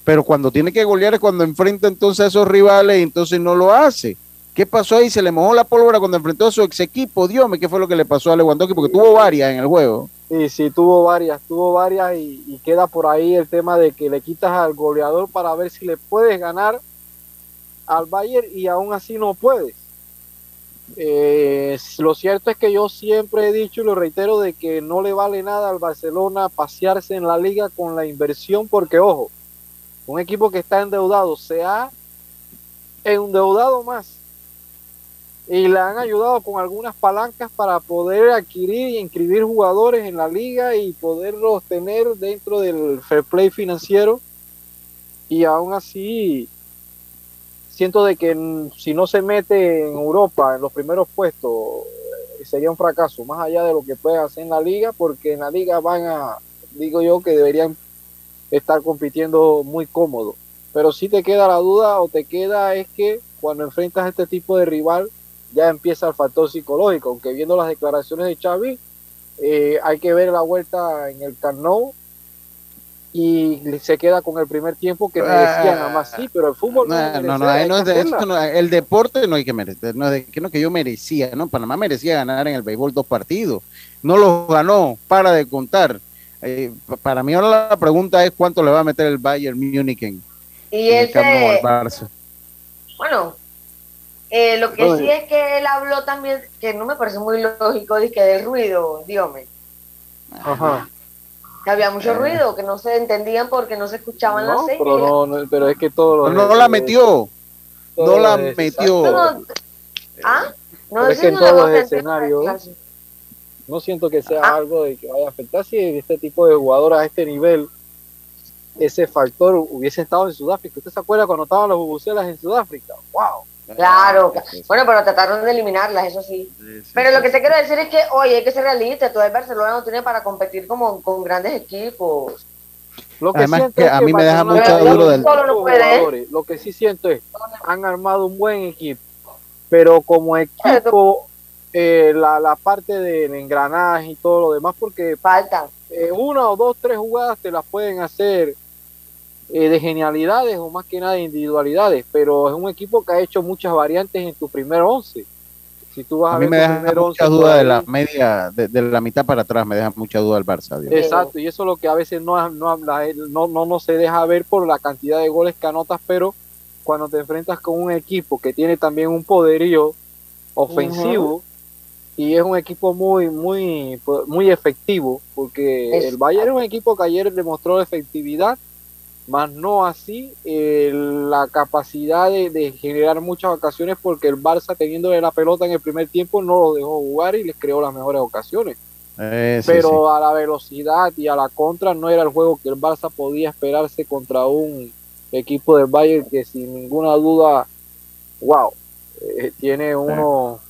pero cuando tiene que golear es cuando enfrenta entonces a esos rivales y entonces no lo hace. ¿Qué pasó ahí? Se le mojó la pólvora cuando enfrentó a su ex equipo. Dios mío, ¿qué fue lo que le pasó a Lewandowski? Porque tuvo varias en el juego. Sí, sí, tuvo varias, tuvo varias y, queda por ahí el tema de que le quitas al goleador para ver si le puedes ganar al Bayern y aún así no puedes. Eh, lo cierto es que yo siempre he dicho y lo reitero de que no le vale nada al Barcelona pasearse en la liga con la inversión porque, ojo, un equipo que está endeudado se ha endeudado más y le han ayudado con algunas palancas para poder adquirir y inscribir jugadores en la liga y poderlos tener dentro del fair play financiero y aún así siento de que si no se mete en Europa en los primeros puestos eh, sería un fracaso más allá de lo que puede hacer en la liga porque en la liga van a digo yo que deberían estar compitiendo muy cómodo. Pero si te queda la duda o te queda es que cuando enfrentas a este tipo de rival ya empieza el factor psicológico, aunque viendo las declaraciones de Xavi, eh, hay que ver la vuelta en el Carnot y se queda con el primer tiempo que merecía nada más sí, pero el fútbol no, no, no, el deporte no hay que merecer, no es que, no, que yo merecía, no, Panamá merecía ganar en el béisbol dos partidos, no los ganó, para de contar, eh, para mí ahora la pregunta es cuánto le va a meter el Bayern Múnich en, y el Barça. Bueno, eh, lo que sí es que él habló también, que no me parece muy lógico, de que del ruido, dígame. Ajá. Que había mucho eh. ruido, que no se entendían porque no se escuchaban las señas. Pero, no, pero es que todo lo no, la metió. No la metió. ¿Ah? No, es que en todos los escenarios no siento que sea ah. algo de que vaya a afectar si este tipo de jugador a este nivel, ese factor hubiese estado en Sudáfrica. ¿Usted se acuerda cuando estaban los bubucelas en Sudáfrica? ¡Wow! Claro, bueno, pero trataron de eliminarlas, eso sí. pero lo que te quiero decir es que, oye, hay que ser realista, todavía el Barcelona no tiene para competir como con grandes equipos. Lo que Además que a mí me deja mucho duro del... Lo que sí siento es, han armado un buen equipo, pero como equipo, eh, la, la parte del engranaje y todo lo demás, porque falta eh, una o dos, tres jugadas te las pueden hacer eh, de genialidades o más que nada de individualidades, pero es un equipo que ha hecho muchas variantes en tu primer once. Si tú vas a, mí me deja mucha duda de la media, de, la mitad para atrás, me deja mucha duda el Barça. Exacto, y eso es lo que a veces no, no, no, no, no se deja ver por la cantidad de goles que anotas, pero cuando te enfrentas con un equipo que tiene también un poderío ofensivo, y es un equipo muy muy muy efectivo porque el Bayern es un equipo que ayer demostró efectividad más no así la capacidad de, generar muchas ocasiones porque el Barça teniendo la pelota en el primer tiempo no lo dejó jugar y les creó las mejores ocasiones. Eh, pero a la velocidad y a la contra no era el juego que el Barça podía esperarse contra un equipo del Bayern que sin ninguna duda wow eh, tiene uno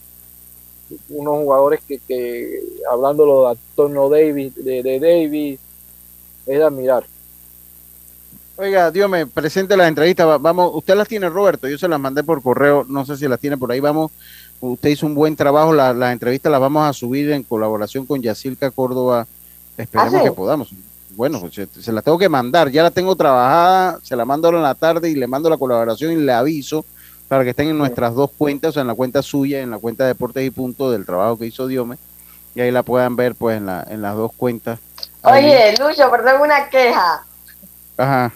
unos jugadores que, que hablándolo de Antonio Davis, de, de Davis, es de admirar. Oiga, Dios me presente las entrevistas. Vamos, usted las tiene, Roberto. Yo se las mandé por correo. No sé si las tiene por ahí. Vamos, usted hizo un buen trabajo. Las entrevistas las vamos a subir en colaboración con Yacilca Córdoba. Esperemos ¿Ah, que podamos. Bueno, pues, se, se las tengo que mandar. Ya la tengo trabajada. Se la mando en la tarde y le mando la colaboración y le aviso para que estén en nuestras dos cuentas, o sea, en la cuenta suya, en la cuenta de Deportes y Punto del trabajo que hizo Diome, y ahí la puedan ver pues en, la, en las dos cuentas. Oye, Lucho, perdón, una queja. Ajá.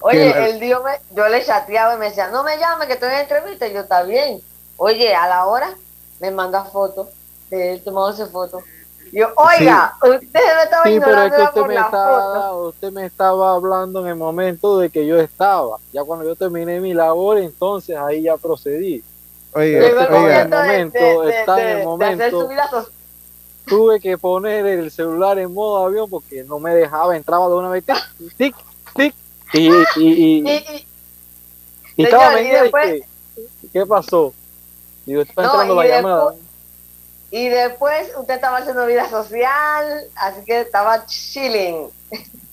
Oye, el Diome, yo le chateaba y me decía, no me llame que estoy en entrevista, y yo, está bien. Oye, a la hora me manda fotos de él tomándose fotos yo, oiga, usted me estaba sí, pero es que usted me, estaba, usted me estaba hablando en el momento de que yo estaba. Ya cuando yo terminé mi labor, entonces ahí ya procedí. Oiga, oiga. En el momento, está en el momento. Tuve que poner el celular en modo avión porque no me dejaba, entraba de una vez, tic, tic, y, y, y, (laughs) y, y estaba y después, ¿qué pasó? Digo, está entrando la llamada. Y después usted estaba haciendo vida social, así que estaba chilling.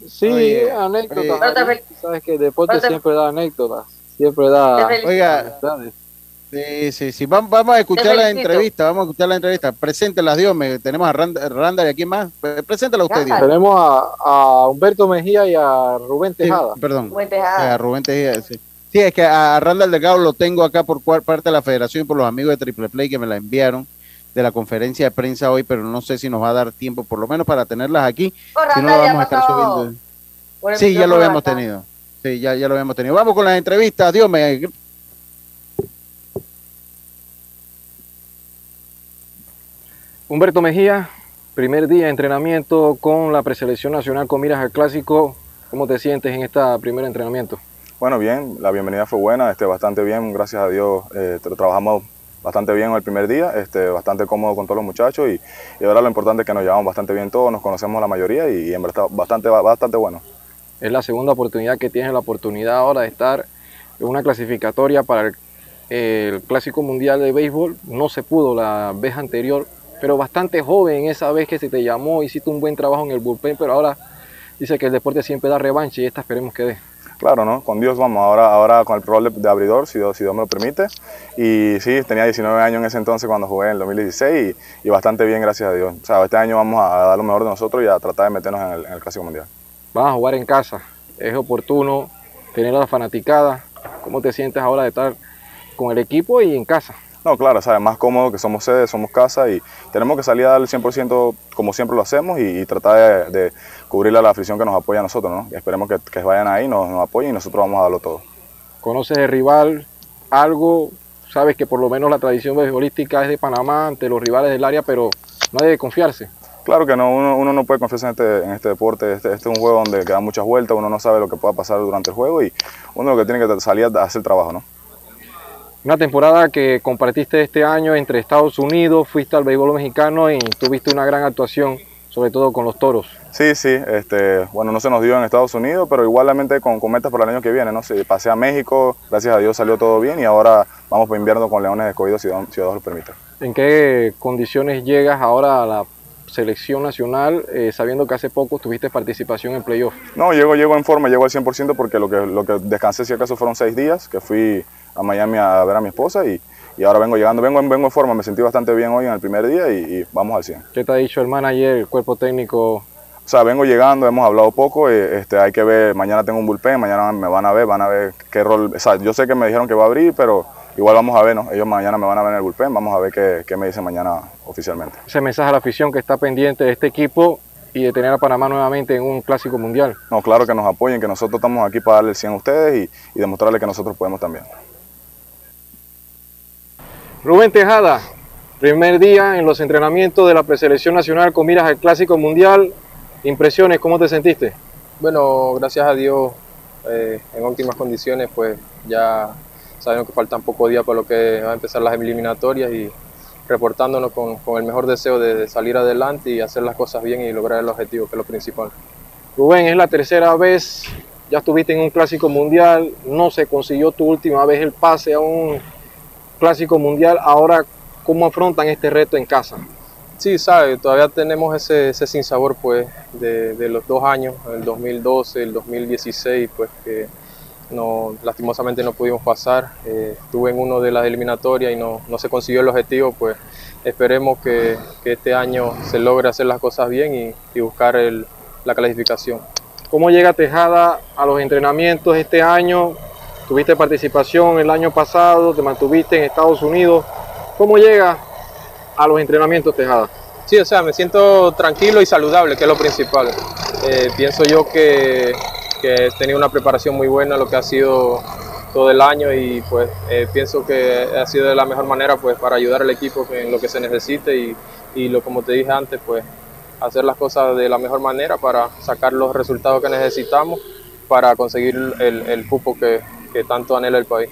Sí, anécdotas. Sabes que el deporte siempre da anécdotas, siempre da. Oiga, sí, sí, sí. Vamos, a escuchar la entrevista, vamos a escuchar la entrevista. Preséntela, Dios, me, tenemos a Randa y aquí más. Preséntela usted, Dios. Tenemos a, a, Humberto Mejía y a Rubén Tejada. perdón. Rubén Tejada. A Rubén Tejada, sí. Sí, es que a Randall Delgado lo tengo acá por parte de la federación y por los amigos de Triple Play que me la enviaron de la conferencia de prensa hoy, pero no sé si nos va a dar tiempo, por lo menos para tenerlas aquí. si no, vamos a estar subiendo. Sí, ya lo habíamos tenido. Sí, ya, ya lo habíamos tenido. Vamos con las entrevistas. Dios me. Humberto Mejía, primer día de entrenamiento con la preselección nacional con miras al clásico. ¿Cómo te sientes en este primer entrenamiento? Bueno, bien, la bienvenida fue buena, este, bastante bien, gracias a Dios. Eh, trabajamos bastante bien el primer día, este, bastante cómodo con todos los muchachos y, y, ahora lo importante es que nos llevamos bastante bien todos, nos conocemos la mayoría y, en verdad bastante, bastante bueno. Es la segunda oportunidad que tienes la oportunidad ahora de estar en una clasificatoria para el, Clásico Mundial de Béisbol. No se pudo la vez anterior, pero bastante joven esa vez que se te llamó, hiciste un buen trabajo en el bullpen, pero ahora dice que el deporte siempre da revancha y esta esperemos que dé. Claro, ¿no? Con Dios vamos, ahora, ahora con el rol de, abridor, si Dios, si Dios me lo permite. Y sí, tenía 19 años en ese entonces cuando jugué en el 2016 y, bastante bien, gracias a Dios. O sea, este año vamos a, dar lo mejor de nosotros y a tratar de meternos en el, en el Clásico Mundial. Vas a jugar en casa, es oportuno tener a la fanaticada. ¿Cómo te sientes ahora de estar con el equipo y en casa? No, claro, ¿sabes? más cómodo que somos sede, somos casa y tenemos que salir a dar el 100% como siempre lo hacemos y, tratar de, cubrir a la afición que nos apoya a nosotros, ¿no? esperemos que, que, vayan ahí, nos, nos apoyen y nosotros vamos a darlo todo. ¿Conoces el rival? ¿Algo? Sabes que por lo menos la tradición beisbolística es de Panamá ante los rivales del área, pero no hay de confiarse. Claro que no, uno, no puede confiarse en este, en este deporte. Este, este, es un juego donde quedan muchas vueltas, uno no sabe lo que pueda pasar durante el juego y uno lo que tiene que salir a hacer trabajo, ¿no? Una temporada que compartiste este año entre Estados Unidos, fuiste al béisbol mexicano y tuviste una gran actuación sobre todo con los toros. Sí, sí, este, bueno, no se nos dio en Estados Unidos, pero igualmente con, con metas para el año que viene, ¿no? Sí, pasé a México, gracias a Dios salió todo bien y ahora vamos por invierno con Leones Escogidos si, si Dios lo permite. ¿En qué condiciones llegas ahora a la selección nacional, eh, sabiendo que hace poco tuviste participación en playoff? No, llego, llego en forma, llego al 100% porque lo que, lo que descansé si acaso fueron seis días, que fui a Miami a ver a mi esposa y, y ahora vengo llegando, vengo, vengo en forma, me sentí bastante bien hoy en el primer día y, y vamos al 100. ¿Qué te ha dicho el manager, el cuerpo técnico? O sea, vengo llegando, hemos hablado poco, eh, este, hay que ver, mañana tengo un bullpen, mañana me van a ver, van a ver qué rol, o sea, yo sé que me dijeron que va a abrir, pero igual vamos a ver, ¿no? Ellos mañana me van a ver en el bullpen, vamos a ver qué, qué me dicen mañana oficialmente. Ese mensaje a la afición que está pendiente de este equipo y de tener a Panamá nuevamente en un clásico mundial. No, claro que nos apoyen, que nosotros estamos aquí para darle el 100 a ustedes y, y demostrarles que nosotros podemos también. Rubén Tejada, primer día en los entrenamientos de la preselección nacional con miras al Clásico Mundial. Impresiones, ¿cómo te sentiste? Bueno, gracias a Dios, eh, en óptimas condiciones, pues ya sabemos que faltan pocos días para lo que va a empezar las eliminatorias y reportándonos con, con el mejor deseo de, salir adelante y hacer las cosas bien y lograr el objetivo, que es lo principal. Rubén, es la tercera vez, ya estuviste en un Clásico Mundial, no se consiguió tu última vez el pase a un Clásico Mundial, ahora ¿cómo afrontan este reto en casa? Sí, sabe, todavía tenemos ese, ese sinsabor pues de, de, los dos años, el 2012, el 2016, pues que no, lastimosamente no pudimos pasar. Eh, estuve en uno de las eliminatorias y no, no se consiguió el objetivo, pues esperemos que, este año se logre hacer las cosas bien y, y buscar el, la clasificación. ¿Cómo llega Tejada a los entrenamientos este año? Tuviste participación el año pasado, te mantuviste en Estados Unidos. ¿Cómo llega a los entrenamientos, Tejada? Sí, o sea, me siento tranquilo y saludable, que es lo principal. Eh, pienso yo que, que, he tenido una preparación muy buena, lo que ha sido todo el año y pues eh, pienso que ha sido de la mejor manera pues para ayudar al equipo en lo que se necesite y, y lo como te dije antes pues hacer las cosas de la mejor manera para sacar los resultados que necesitamos para conseguir el, el cupo que, que tanto anhela el país.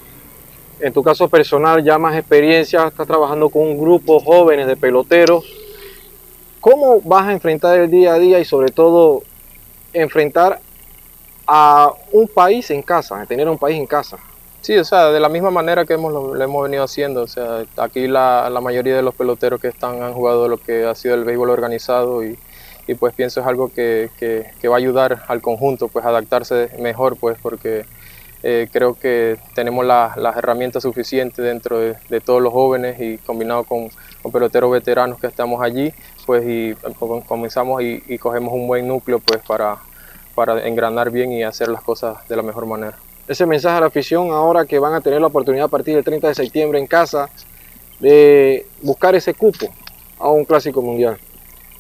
En tu caso personal, ya más experiencia, estás trabajando con un grupo jóvenes de peloteros. ¿Cómo vas a enfrentar el día a día y sobre todo enfrentar a un país en casa, a tener un país en casa? Sí, o sea, de la misma manera que hemos, lo, hemos venido haciendo. O sea, aquí la, la, mayoría de los peloteros que están han jugado lo que ha sido el béisbol organizado y, y pues pienso es algo que, que, va a ayudar al conjunto pues a adaptarse mejor pues porque eh, creo que tenemos la, las herramientas suficientes dentro de, de, todos los jóvenes y combinado con, con, peloteros veteranos que estamos allí, pues y comenzamos y, y, cogemos un buen núcleo pues para, para engranar bien y hacer las cosas de la mejor manera. Ese mensaje a la afición ahora que van a tener la oportunidad a partir del 30 de septiembre en casa de buscar ese cupo a un clásico mundial.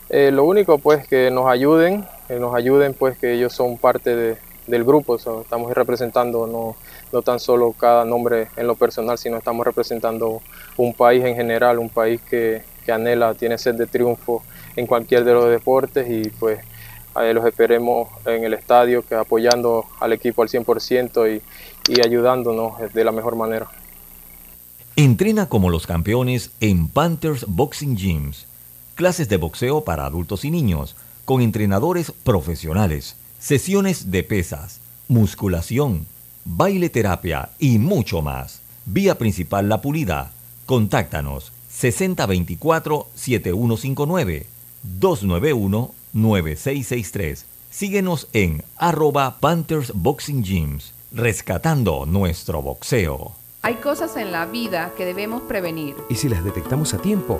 Eh, lo único pues que nos ayuden, que nos ayuden pues que ellos son parte de, del grupo, estamos representando no, no tan solo cada nombre en lo personal, sino estamos representando un país en general, un país que, que anhela, tiene sed de triunfo en cualquier de los deportes y pues los esperemos en el estadio, que apoyando al equipo al 100% y, y ayudándonos de la mejor manera. Entrena como los campeones en Panthers Boxing Gyms, clases de boxeo para adultos y niños, con entrenadores profesionales sesiones de pesas, musculación, baile terapia y mucho más. Vía principal La Pulida. Contáctanos 6024-7159 291-9663. Síguenos en arroba Panthers Boxing Gyms, rescatando nuestro boxeo. Hay cosas en la vida que debemos prevenir. Y si las detectamos a tiempo,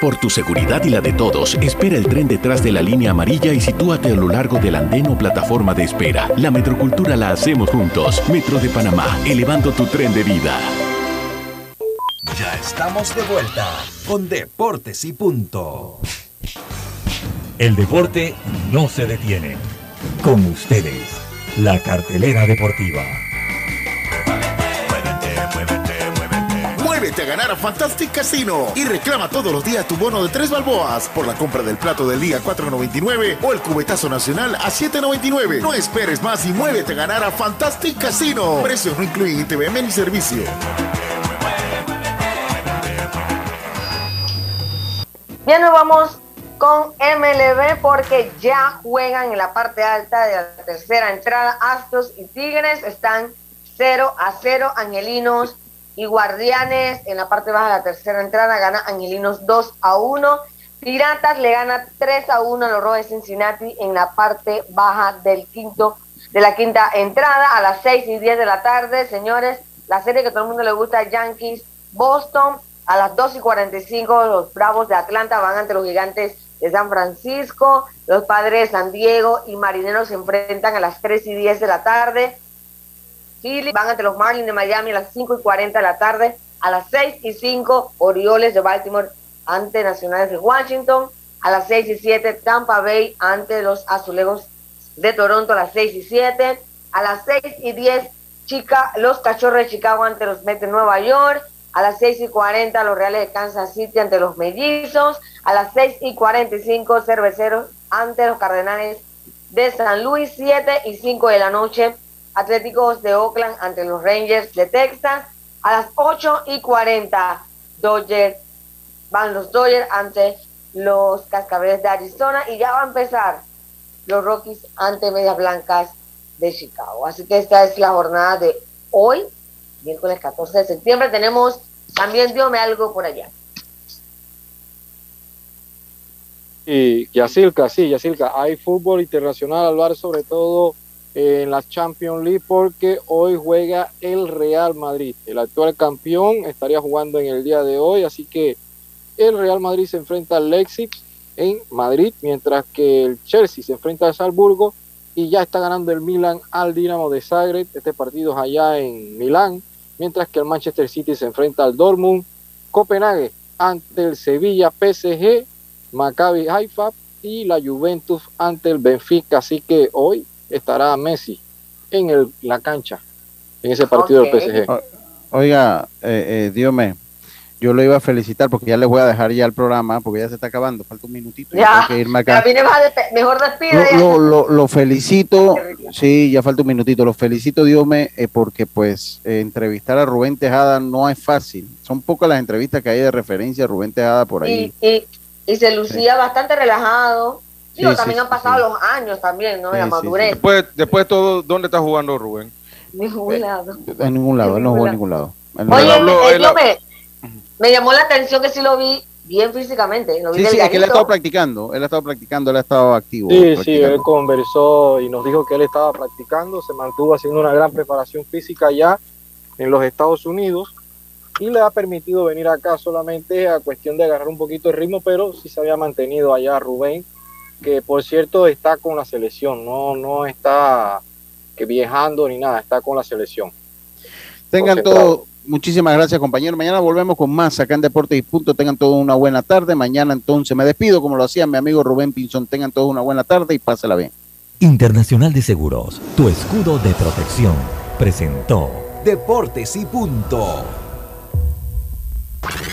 Por tu seguridad y la de todos, espera el tren detrás de la línea amarilla y sitúate a lo largo del andén o plataforma de espera. La metrocultura la hacemos juntos. Metro de Panamá, elevando tu tren de vida. Ya estamos de vuelta con Deportes y Punto. El deporte no se detiene. Con ustedes, la cartelera deportiva. A ganar a Fantastic Casino y reclama todos los días tu bono de tres balboas por la compra del plato del día 4.99 o el cubetazo nacional a 7.99. No esperes más y muévete a ganar a Fantastic Casino. Precios no incluyen ITVM ni servicio. Ya nos vamos con MLB porque ya juegan en la parte alta de la tercera entrada. Astros y Tigres están 0 a 0. Angelinos y Guardianes en la parte baja de la tercera entrada gana Angelinos 2 a 1. Piratas le gana 3 a 1 a los Rojos de Cincinnati en la parte baja del quinto de la quinta entrada a las 6 y 10 de la tarde, señores. La serie que todo el mundo le gusta, Yankees Boston. A las 2 y 45 los Bravos de Atlanta van ante los Gigantes de San Francisco. Los Padres de San Diego y Marineros se enfrentan a las 3 y 10 de la tarde. Phillies van ante los Marlins de Miami a las 5 y 40 de la tarde. A las 6 y 5, Orioles de Baltimore ante Nacionales de Washington. A las 6 y 7, Tampa Bay ante los Azulejos de Toronto a las 6 y 7. A las 6 y 10, Chica, los Cachorros de Chicago ante los Mets de Nueva York. A las 6 y 40, los Reales de Kansas City ante los Mellizos. A las 6 y 45, Cerveceros ante los Cardenales de San Luis. 7 y 5 de la noche, Atléticos de Oakland ante los Rangers de Texas. A las 8 y 40, Dodgers, van los Dodgers ante los Cascabeles de Arizona y ya va a empezar los Rockies ante Medias Blancas de Chicago. Así que esta es la jornada de hoy, miércoles 14 de septiembre. Tenemos también, diome algo por allá. Y Yacilca, sí, Yacilca, hay fútbol internacional, hablar sobre todo en la Champions League porque hoy juega el Real Madrid. El actual campeón estaría jugando en el día de hoy, así que el Real Madrid se enfrenta al Leipzig en Madrid, mientras que el Chelsea se enfrenta al Salzburgo y ya está ganando el Milan al Dinamo de Zagreb. Este partido es allá en Milán, mientras que el Manchester City se enfrenta al Dortmund, Copenhague ante el Sevilla PSG, Maccabi Haifa y la Juventus ante el Benfica. Así que hoy estará Messi en el, la cancha en ese partido del PSG. Oiga, eh, eh, Dios me yo lo iba a felicitar porque ya les voy a dejar ya el programa porque ya se está acabando, falta un minutito. Ya, que irme acá. mejor despide. Lo, felicito, (laughs) sí, ya falta un minutito, lo felicito, Dios me, eh, porque pues eh, entrevistar a Rubén Tejada no es fácil. Son pocas las entrevistas que hay de referencia a Rubén Tejada por ahí. Y, y, se lucía bastante relajado. Sí, también han pasado los años también, ¿no? La madurez. Después, después de todo, ¿dónde está jugando Rubén? Ningún eh, lado. En ningún lado, él no jugó en ningún lado. Oye, me, me llamó la atención que sí lo vi bien físicamente. Lo vi sí, sí, es que él ha estado practicando, él ha estado practicando, él ha estado activo. Sí, sí, él conversó y nos dijo que él estaba practicando, se mantuvo haciendo una gran preparación física ya en los Estados Unidos y le ha permitido venir acá solamente a cuestión de agarrar un poquito el ritmo, pero sí se había mantenido allá Rubén, que por cierto está con la selección, no, no está que viajando ni nada, está con la selección. Tengan todo, Muchísimas gracias, compañero. Mañana volvemos con más acá en Deportes y Punto. Tengan todos una buena tarde. Mañana entonces me despido, como lo hacía mi amigo Rubén Pinzón. Tengan todos una buena tarde y pásela bien. Internacional de Seguros, tu escudo de protección, presentó Deportes y Punto.